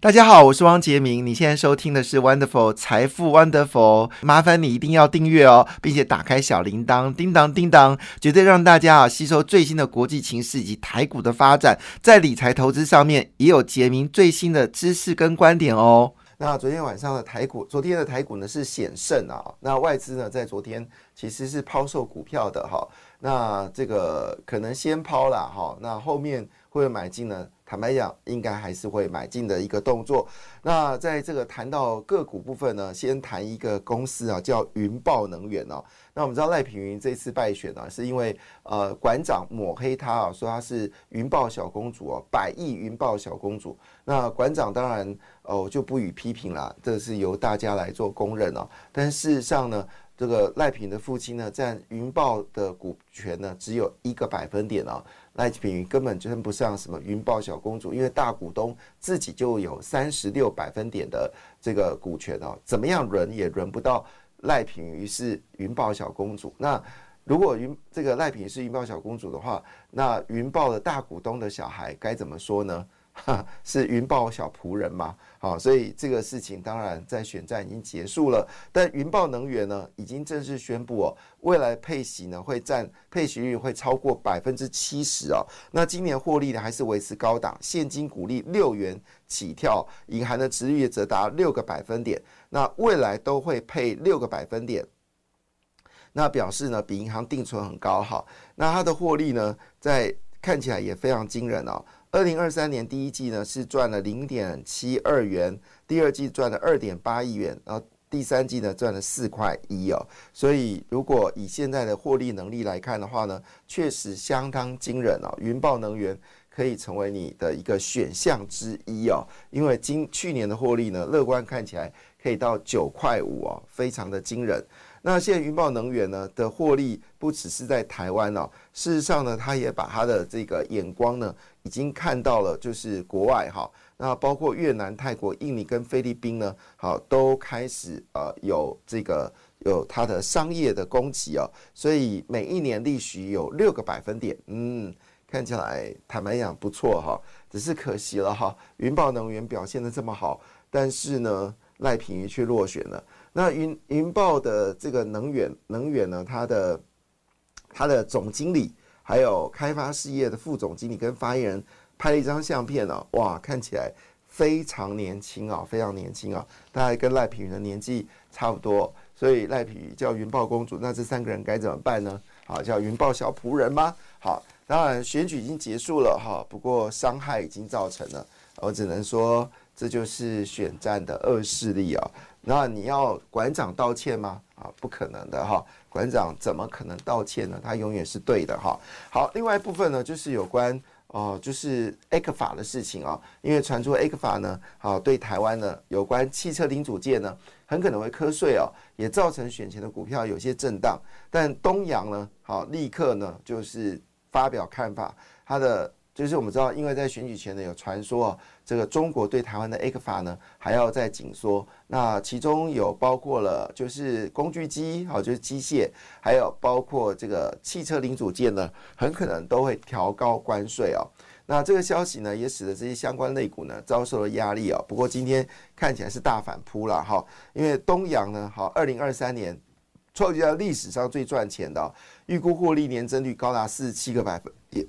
大家好，我是汪杰明。你现在收听的是 Wonderful 财富 Wonderful，麻烦你一定要订阅哦，并且打开小铃铛，叮当叮当，绝对让大家啊吸收最新的国际情势以及台股的发展，在理财投资上面也有杰明最新的知识跟观点哦。那昨天晚上的台股，昨天的台股呢是险胜啊，那外资呢在昨天其实是抛售股票的哈，那这个可能先抛了哈，那后面会买进呢？坦白讲，应该还是会买进的一个动作。那在这个谈到个股部分呢，先谈一个公司啊，叫云豹能源哦。那我们知道赖品云这次败选呢，是因为呃馆长抹黑他啊，说他是云豹小公主哦，百亿云豹小公主。那馆长当然哦就不予批评了，这是由大家来做公认哦。但事实上呢，这个赖品的父亲呢，占云豹的股权呢，只有一个百分点哦。赖品妤根本称不上什么云豹小公主，因为大股东自己就有三十六百分点的这个股权哦，怎么样轮也轮不到赖品瑜是云豹小公主。那如果云这个赖品是云豹小公主的话，那云豹的大股东的小孩该怎么说呢？是云豹小仆人嘛？好，所以这个事情当然在选战已经结束了，但云豹能源呢已经正式宣布哦，未来配息呢会占配息率会超过百分之七十哦。那今年获利呢还是维持高档，现金股利六元起跳，隐含的值率则达六个百分点。那未来都会配六个百分点，那表示呢比银行定存很高哈。那它的获利呢在看起来也非常惊人哦。二零二三年第一季呢是赚了零点七二元，第二季赚了二点八亿元，然后第三季呢赚了四块一哦。所以如果以现在的获利能力来看的话呢，确实相当惊人哦。云豹能源可以成为你的一个选项之一哦，因为今去年的获利呢，乐观看起来可以到九块五哦，非常的惊人。那现在云豹能源呢的获利不只是在台湾哦，事实上呢，他也把他的这个眼光呢，已经看到了就是国外哈，那包括越南、泰国、印尼跟菲律宾呢，好都开始呃有这个有它的商业的供给哦，所以每一年利息有六个百分点，嗯，看起来坦白讲不错哈，只是可惜了哈，云豹能源表现的这么好，但是呢，赖品妤却落选了。那云云豹的这个能源能源呢，它的它的总经理还有开发事业的副总经理跟发言人拍了一张相片呢，哇，看起来非常年轻啊，非常年轻啊，大概跟赖品妤的年纪差不多，所以赖品妤叫云豹公主，那这三个人该怎么办呢？好，叫云豹小仆人吗？好，当然选举已经结束了哈，不过伤害已经造成了，我只能说这就是选战的恶势力啊。那你要馆长道歉吗？啊，不可能的哈！馆长怎么可能道歉呢？他永远是对的哈。好，另外一部分呢，就是有关哦，就是 A 克法的事情啊。因为传出 A 克法呢，好对台湾呢有关汽车零组件呢，很可能会瞌睡哦，也造成选前的股票有些震荡。但东阳呢，好立刻呢就是发表看法，他的。就是我们知道，因为在选举前呢，有传说啊，这个中国对台湾的 A 克法呢还要再紧缩。那其中有包括了，就是工具机，好，就是机械，还有包括这个汽车零组件呢，很可能都会调高关税哦。那这个消息呢，也使得这些相关类股呢遭受了压力哦。不过今天看起来是大反扑了哈，因为东阳呢，好，二零二三年创下历史上最赚钱的，预估获利年增率高达四十七个百分点。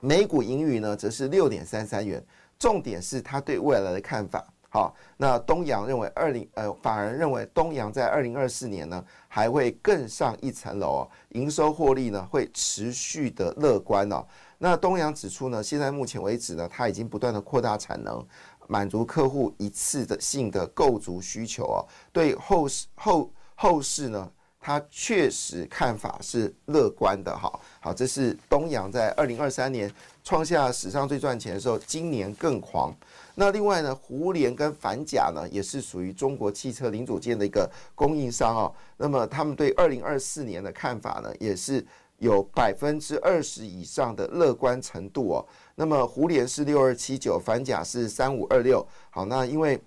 每股盈余呢，则是六点三三元。重点是他对未来的看法。好，那东阳认为二零呃，反而认为东阳在二零二四年呢，还会更上一层楼哦，营收获利呢会持续的乐观哦。那东阳指出呢，现在目前为止呢，它已经不断的扩大产能，满足客户一次的性的购足需求哦。对后市后后市呢？他确实看法是乐观的，哈，好，这是东阳在二零二三年创下史上最赚钱的时候，今年更狂。那另外呢，胡联跟反甲呢，也是属于中国汽车零组件的一个供应商哦。那么他们对二零二四年的看法呢，也是有百分之二十以上的乐观程度哦。那么胡联是六二七九，反甲是三五二六。好，那因为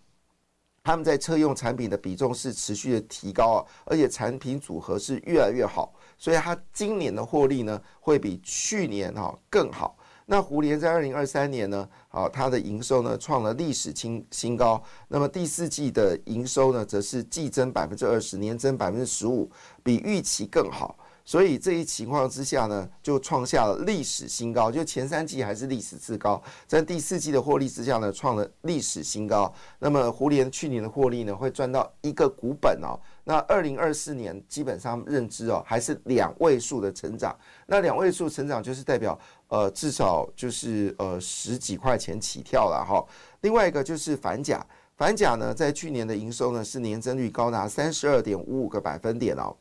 他们在车用产品的比重是持续的提高啊，而且产品组合是越来越好，所以它今年的获利呢会比去年哈更好。那胡联在二零二三年呢，啊，它的营收呢创了历史新新高。那么第四季的营收呢，则是季增百分之二十，年增百分之十五，比预期更好。所以这一情况之下呢，就创下了历史新高。就前三季还是历史次高，在第四季的获利之下呢，创了历史新高。那么胡联去年的获利呢，会赚到一个股本哦。那二零二四年基本上认知哦，还是两位数的成长。那两位数成长就是代表呃，至少就是呃十几块钱起跳了哈。另外一个就是反甲，反甲呢，在去年的营收呢是年增率高达三十二点五五个百分点哦。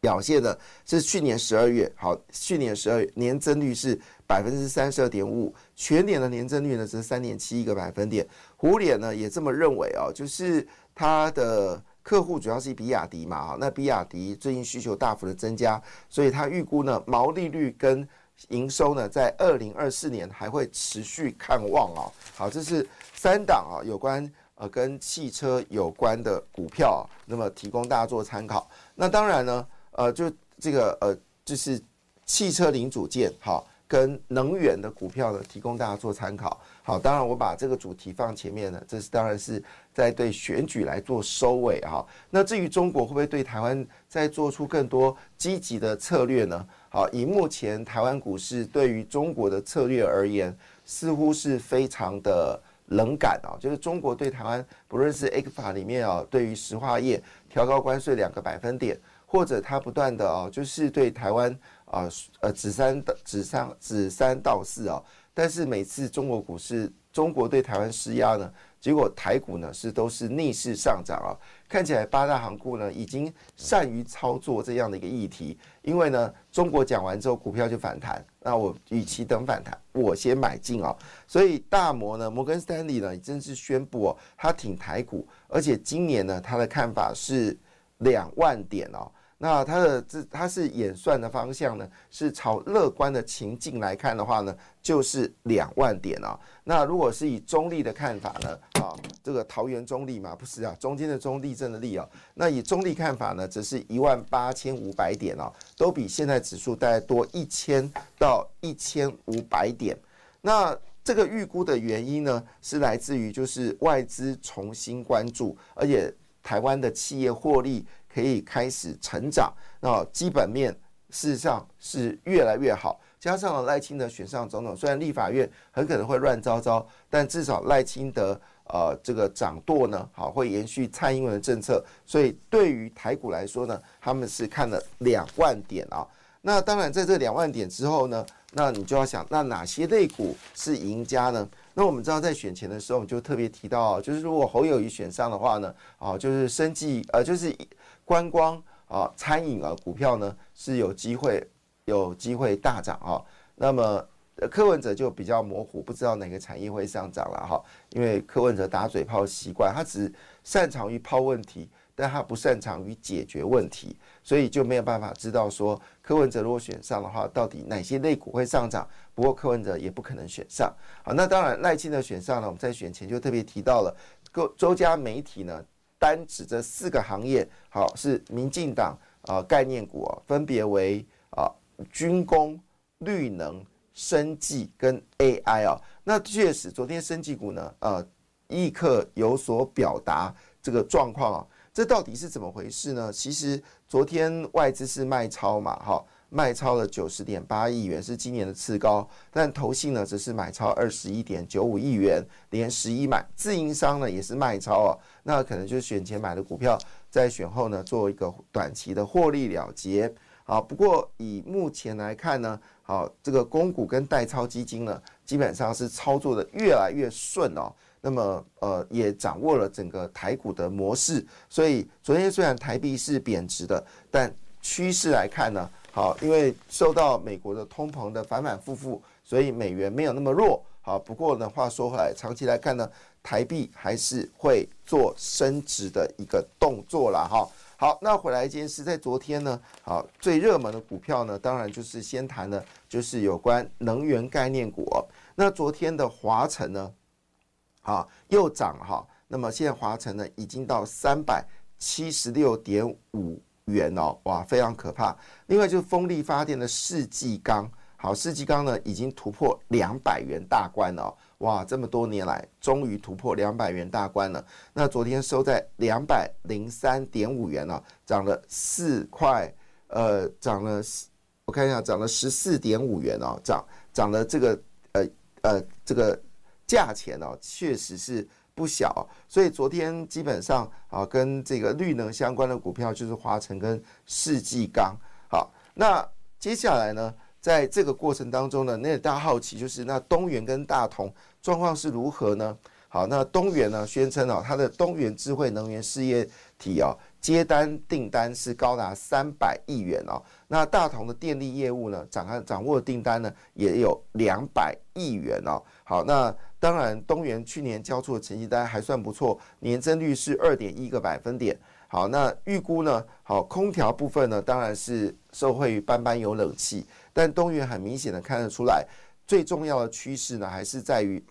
表现的是去年十二月，好，去年十二月年增率是百分之三十二点五，全年的年增率呢是三点七一个百分点。胡脸呢也这么认为哦，就是它的客户主要是比亚迪嘛，哈，那比亚迪最近需求大幅的增加，所以他预估呢毛利率跟营收呢在二零二四年还会持续看旺哦。好，这是三档啊有关呃跟汽车有关的股票，那么提供大家做参考。那当然呢。呃，就这个呃，就是汽车零组件哈，跟能源的股票呢，提供大家做参考。好，当然我把这个主题放前面呢，这是当然是在对选举来做收尾哈。那至于中国会不会对台湾再做出更多积极的策略呢？好，以目前台湾股市对于中国的策略而言，似乎是非常的冷感啊。就是中国对台湾，不论是 A 法里面啊，对于石化业调高关税两个百分点。或者他不断的哦，就是对台湾啊呃指三指三指三道四啊，但是每次中国股市中国对台湾施压呢，结果台股呢是都是逆势上涨啊，看起来八大行股呢已经善于操作这样的一个议题，因为呢中国讲完之后股票就反弹，那我与其等反弹，我先买进啊，所以大摩呢摩根斯坦利呢正式宣布哦，他挺台股，而且今年呢他的看法是两万点哦。那它的这它是演算的方向呢，是朝乐观的情境来看的话呢，就是两万点啊。那如果是以中立的看法呢，啊，这个桃园中立嘛，不是啊，中间的中立正的立啊。那以中立看法呢，则是一万八千五百点啊，都比现在指数大概多一千到一千五百点。那这个预估的原因呢，是来自于就是外资重新关注，而且台湾的企业获利。可以开始成长，那基本面事实上是越来越好。加上赖清德选上总统，虽然立法院很可能会乱糟糟，但至少赖清德呃这个掌舵呢，好会延续蔡英文的政策。所以对于台股来说呢，他们是看了两万点啊。那当然在这两万点之后呢，那你就要想，那哪些类股是赢家呢？那我们知道在选前的时候，我们就特别提到，就是如果侯友谊选上的话呢，啊，就是生计呃就是。观光啊，餐饮啊，股票呢是有机会有机会大涨啊。那么柯文哲就比较模糊，不知道哪个产业会上涨了哈。因为柯文哲打嘴炮习惯，他只擅长于抛问题，但他不擅长于解决问题，所以就没有办法知道说柯文哲如果选上的话，到底哪些类股会上涨。不过柯文哲也不可能选上。好，那当然赖清德选上了，我们在选前就特别提到了，各周家媒体呢。单指这四个行业，好是民进党啊概念股啊，分别为啊军工、绿能、生技跟 AI 啊。那确实，昨天生技股呢，呃，立刻有所表达这个状况啊。这到底是怎么回事呢？其实昨天外资是卖超嘛，哈。卖超了九十点八亿元，是今年的次高。但投信呢，只是买超二十一点九五亿元，连十一买。自营商呢，也是卖超啊。那可能就是选前买的股票，在选后呢，做一个短期的获利了结。好，不过以目前来看呢，好，这个公股跟代操基金呢，基本上是操作的越来越顺哦。那么，呃，也掌握了整个台股的模式。所以昨天虽然台币是贬值的，但趋势来看呢。好，因为受到美国的通膨的反反复复，所以美元没有那么弱。好，不过呢，话说回来，长期来看呢，台币还是会做升值的一个动作了哈。好，那回来一件事，在昨天呢，好最热门的股票呢，当然就是先谈的，就是有关能源概念股。那昨天的华晨呢，啊又涨哈，那么现在华晨呢已经到三百七十六点五元哦，哇，非常可怕。另外就是风力发电的世纪钢，好，世纪钢呢已经突破两百元大关了。哇，这么多年来终于突破两百元大关了。那昨天收在两百零三点五元了，涨了四块，呃，涨了，我看一下，涨了十四点五元哦，涨涨了这个呃呃这个价钱哦，确实是不小。所以昨天基本上啊，跟这个绿能相关的股票就是华晨跟世纪钢。好，那接下来呢？在这个过程当中呢，那大家好奇就是那东元跟大同状况是如何呢？好，那东元呢宣称啊，它的东元智慧能源事业体啊，接单订单是高达三百亿元哦。那大同的电力业务呢，掌握掌握的订单呢也有两百亿元哦。好，那当然东元去年交出的成绩单还算不错，年增率是二点一个百分点。好，那预估呢？好，空调部分呢，当然是受惠于班班有冷气，但东元很明显的看得出来，最重要的趋势呢，还是在于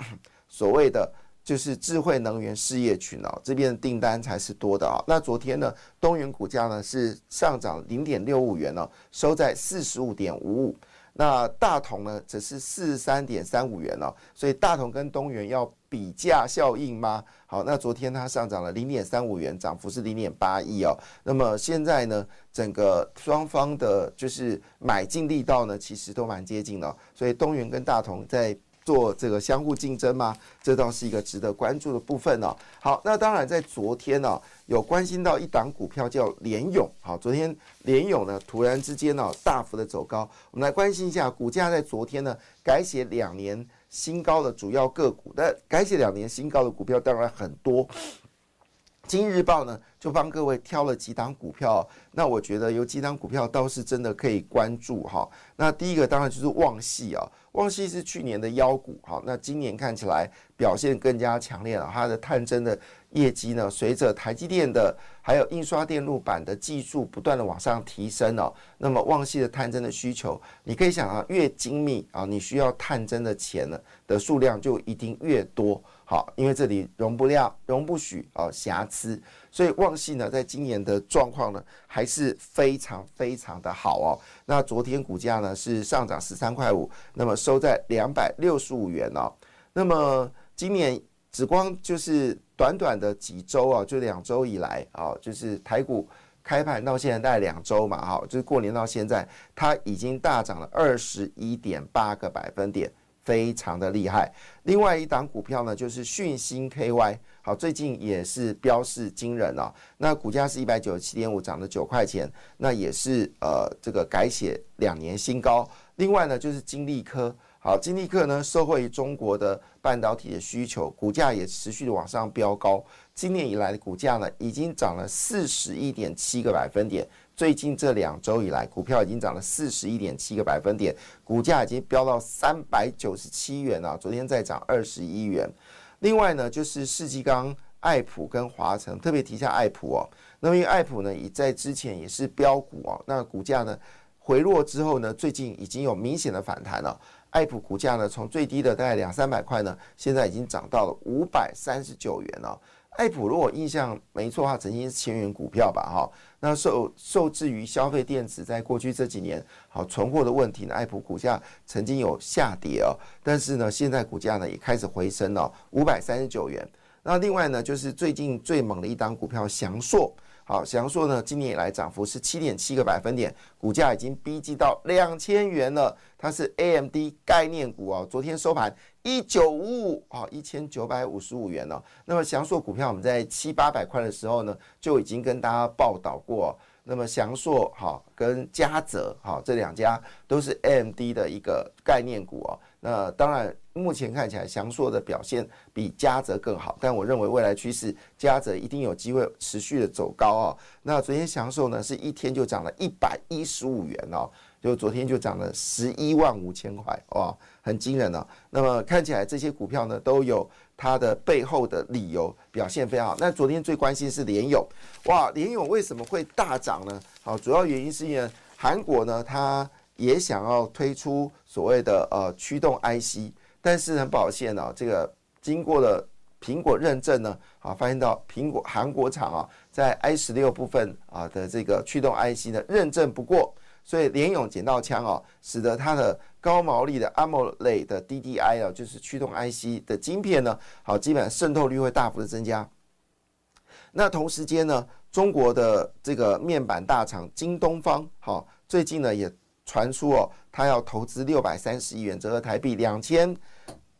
所谓的就是智慧能源事业群哦，这边的订单才是多的啊。那昨天呢，东元股价呢是上涨零点六五元哦，收在四十五点五五。那大同呢，则是四十三点三五元哦，所以大同跟东元要比价效应吗？好，那昨天它上涨了零点三五元，涨幅是零点八亿哦。那么现在呢，整个双方的就是买进力道呢，其实都蛮接近的，所以东元跟大同在。做这个相互竞争吗？这倒是一个值得关注的部分哦。好，那当然在昨天呢，有关心到一档股票叫联勇。好，昨天联勇呢突然之间呢大幅的走高，我们来关心一下股价在昨天呢改写两年新高的主要个股。那改写两年新高的股票当然很多。今日报呢就帮各位挑了几档股票，那我觉得有几档股票倒是真的可以关注哈。那第一个当然就是旺系啊。旺系是去年的妖股，哈，那今年看起来表现更加强烈了。它的探针的业绩呢，随着台积电的还有印刷电路板的技术不断的往上提升哦，那么旺系的探针的需求，你可以想啊，越精密啊，你需要探针的钱呢的数量就一定越多。好，因为这里容不了、容不许啊瑕疵，所以旺系呢，在今年的状况呢，还是非常非常的好哦。那昨天股价呢是上涨十三块五，那么收在两百六十五元哦。那么今年紫光就是短短的几周啊，就两周以来啊，就是台股开盘到现在大概两周嘛，哈，就是过年到现在，它已经大涨了二十一点八个百分点。非常的厉害。另外一档股票呢，就是讯星 KY，好，最近也是标示惊人啊。那股价是一百九十七点五，涨了九块钱，那也是呃这个改写两年新高。另外呢，就是金利科，好，金利科呢受惠于中国的半导体的需求，股价也持续的往上飙高。今年以来的股价呢，已经涨了四十一点七个百分点。最近这两周以来，股票已经涨了四十一点七个百分点，股价已经飙到三百九十七元了。昨天再涨二十一元。另外呢，就是世纪刚、爱普跟华晨，特别提一下爱普哦。那么因为爱普呢，也在之前也是标股哦，那股价呢回落之后呢，最近已经有明显的反弹了。爱普股价呢，从最低的大概两三百块呢，现在已经涨到了五百三十九元了。爱普如果印象没错的话，曾经是千元股票吧，哈。那受受制于消费电子在过去这几年好存货的问题呢，爱普股价曾经有下跌哦，但是呢，现在股价呢也开始回升了，五百三十九元。那另外呢，就是最近最猛的一档股票翔硕。好，翔硕呢，今年以来涨幅是七点七个百分点，股价已经逼近到两千元了。它是 AMD 概念股哦，昨天收盘一九五五啊，一千九百五十五元了。那么翔硕股票我们在七八百块的时候呢，就已经跟大家报道过。那么翔硕哈跟嘉泽哈这两家都是 AMD 的一个概念股哦。那当然。目前看起来，翔硕的表现比嘉泽更好，但我认为未来趋势，嘉泽一定有机会持续的走高哦。那昨天翔硕呢，是一天就涨了一百一十五元哦。就昨天就涨了十一万五千块，哇，很惊人啊。那么看起来这些股票呢都有它的背后的理由，表现非常好。那昨天最关心是联勇，哇，联勇为什么会大涨呢？好，主要原因是因为韩国呢，它也想要推出所谓的呃驱动 IC，但是很抱歉呢，这个经过了。苹果认证呢，啊，发现到苹果韩国厂啊，在 i 十六部分啊的这个驱动 IC 呢认证不过，所以联咏捡到枪啊，使得它的高毛利的 AMOLED 的 DDI 啊，就是驱动 IC 的晶片呢，好，基本上渗透率会大幅的增加。那同时间呢，中国的这个面板大厂京东方，好，最近呢也传出哦，他要投资六百三十亿元，折合台币两千。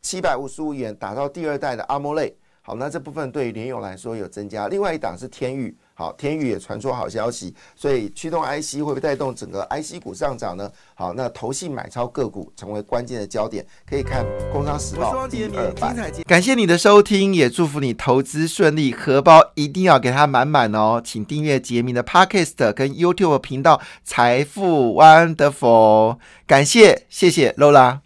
七百五十五元打造第二代的阿莫类，好，那这部分对于联友来说有增加。另外一档是天域，好，天宇也传出好消息，所以驱动 IC 会不会带动整个 IC 股上涨呢？好，那投信买超个股成为关键的焦点，可以看《工商时报》第二版。感谢你的收听，也祝福你投资顺利，荷包一定要给它满满哦。请订阅杰明的 Podcast 跟 YouTube 频道《财富 Wonderful》，感谢，谢谢 Lola。